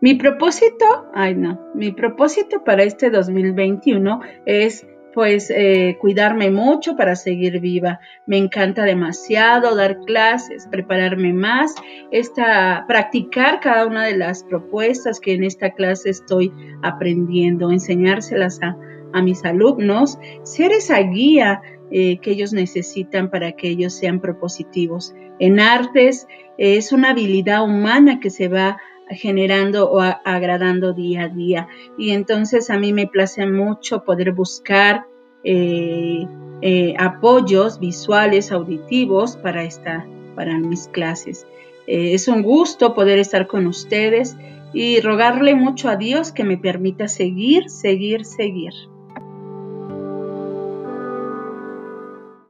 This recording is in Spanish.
Mi propósito, ay no, mi propósito para este 2021 es pues eh, cuidarme mucho para seguir viva. Me encanta demasiado dar clases, prepararme más, esta, practicar cada una de las propuestas que en esta clase estoy aprendiendo, enseñárselas a, a mis alumnos, ser esa guía eh, que ellos necesitan para que ellos sean propositivos. En artes es una habilidad humana que se va generando o agradando día a día. Y entonces a mí me place mucho poder buscar eh, eh, apoyos visuales, auditivos para, esta, para mis clases. Eh, es un gusto poder estar con ustedes y rogarle mucho a Dios que me permita seguir, seguir, seguir.